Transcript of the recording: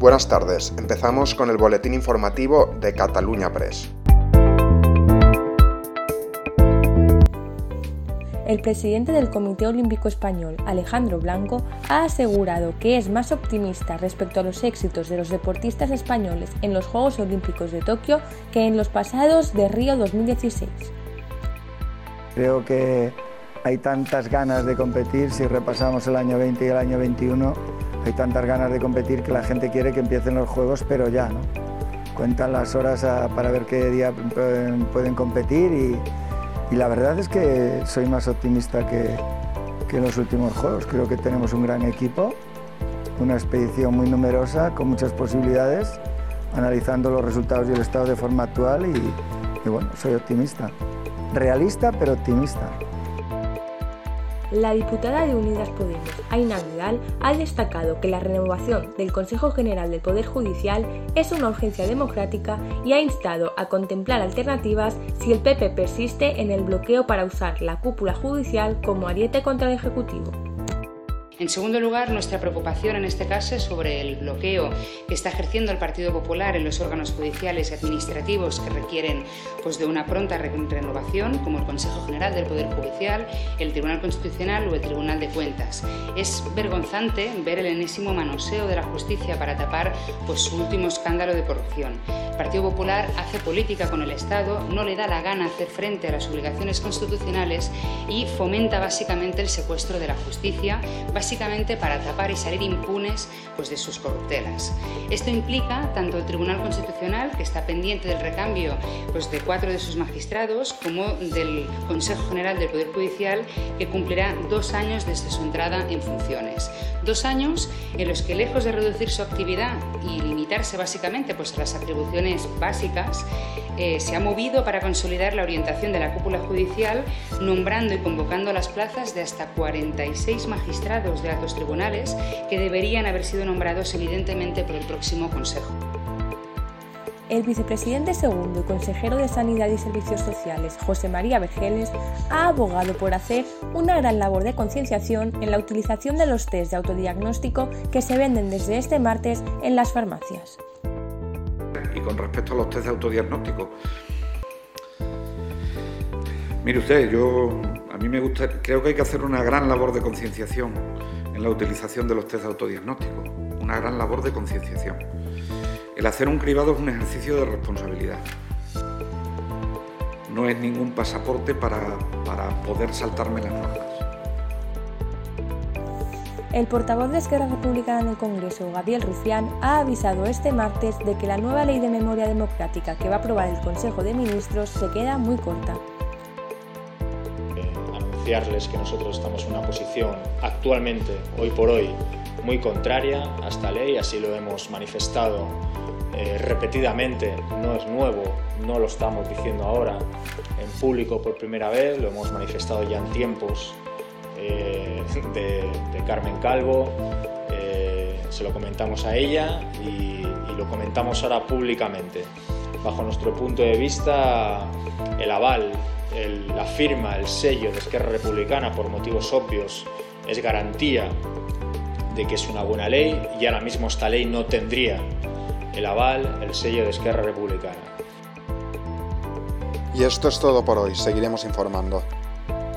Buenas tardes, empezamos con el boletín informativo de Cataluña Press. El presidente del Comité Olímpico Español, Alejandro Blanco, ha asegurado que es más optimista respecto a los éxitos de los deportistas españoles en los Juegos Olímpicos de Tokio que en los pasados de Río 2016. Creo que hay tantas ganas de competir, si repasamos el año 20 y el año 21, hay tantas ganas de competir que la gente quiere que empiecen los juegos, pero ya, ¿no? Cuentan las horas para ver qué día pueden competir y, la verdad es que soy más optimista que, que en los últimos juegos. Creo que tenemos un gran equipo, una expedición muy numerosa, con muchas posibilidades, analizando los resultados y el estado de forma actual y bueno, soy optimista. Realista, pero optimista. La diputada de Unidas Podemos, Aina Vidal, ha destacado que la renovación del Consejo General del Poder Judicial es una urgencia democrática y ha instado a contemplar alternativas si el PP persiste en el bloqueo para usar la cúpula judicial como ariete contra el Ejecutivo. En segundo lugar, nuestra preocupación en este caso es sobre el bloqueo que está ejerciendo el Partido Popular en los órganos judiciales y administrativos que requieren pues, de una pronta renovación, como el Consejo General del Poder Judicial, el Tribunal Constitucional o el Tribunal de Cuentas. Es vergonzante ver el enésimo manoseo de la justicia para tapar pues, su último escándalo de corrupción. El Partido Popular hace política con el Estado, no le da la gana hacer frente a las obligaciones constitucionales y fomenta básicamente el secuestro de la justicia, para tapar y salir impunes pues, de sus corruptelas. Esto implica tanto el Tribunal Constitucional, que está pendiente del recambio pues, de cuatro de sus magistrados, como del Consejo General del Poder Judicial, que cumplirá dos años desde su entrada en funciones. Dos años en los que, lejos de reducir su actividad y limitarse básicamente pues, a las atribuciones básicas, eh, se ha movido para consolidar la orientación de la cúpula judicial, nombrando y convocando las plazas de hasta 46 magistrados de altos tribunales que deberían haber sido nombrados evidentemente por el próximo Consejo. El vicepresidente segundo y consejero de Sanidad y Servicios Sociales, José María Vergeles, ha abogado por hacer una gran labor de concienciación en la utilización de los test de autodiagnóstico que se venden desde este martes en las farmacias. Y con respecto a los test de autodiagnóstico, mire usted, yo a mí me gusta, creo que hay que hacer una gran labor de concienciación en la utilización de los test de autodiagnóstico, una gran labor de concienciación. El hacer un cribado es un ejercicio de responsabilidad. No es ningún pasaporte para, para poder saltarme las normas. El portavoz de Esquerra Republicana en el Congreso, Gabriel Rufián, ha avisado este martes de que la nueva ley de memoria democrática que va a aprobar el Consejo de Ministros se queda muy corta que nosotros estamos en una posición actualmente, hoy por hoy, muy contraria a esta ley, así lo hemos manifestado eh, repetidamente, no es nuevo, no lo estamos diciendo ahora en público por primera vez, lo hemos manifestado ya en tiempos eh, de, Carmen Calvo, eh, se lo comentamos a ella y, y lo comentamos ahora públicamente. Bajo nuestro punto de vista, el aval la firma, el sello de Esquerra Republicana por motivos obvios es garantía de que es una buena ley y ahora mismo esta ley no tendría el aval, el sello de Esquerra Republicana. Y esto es todo por hoy, seguiremos informando.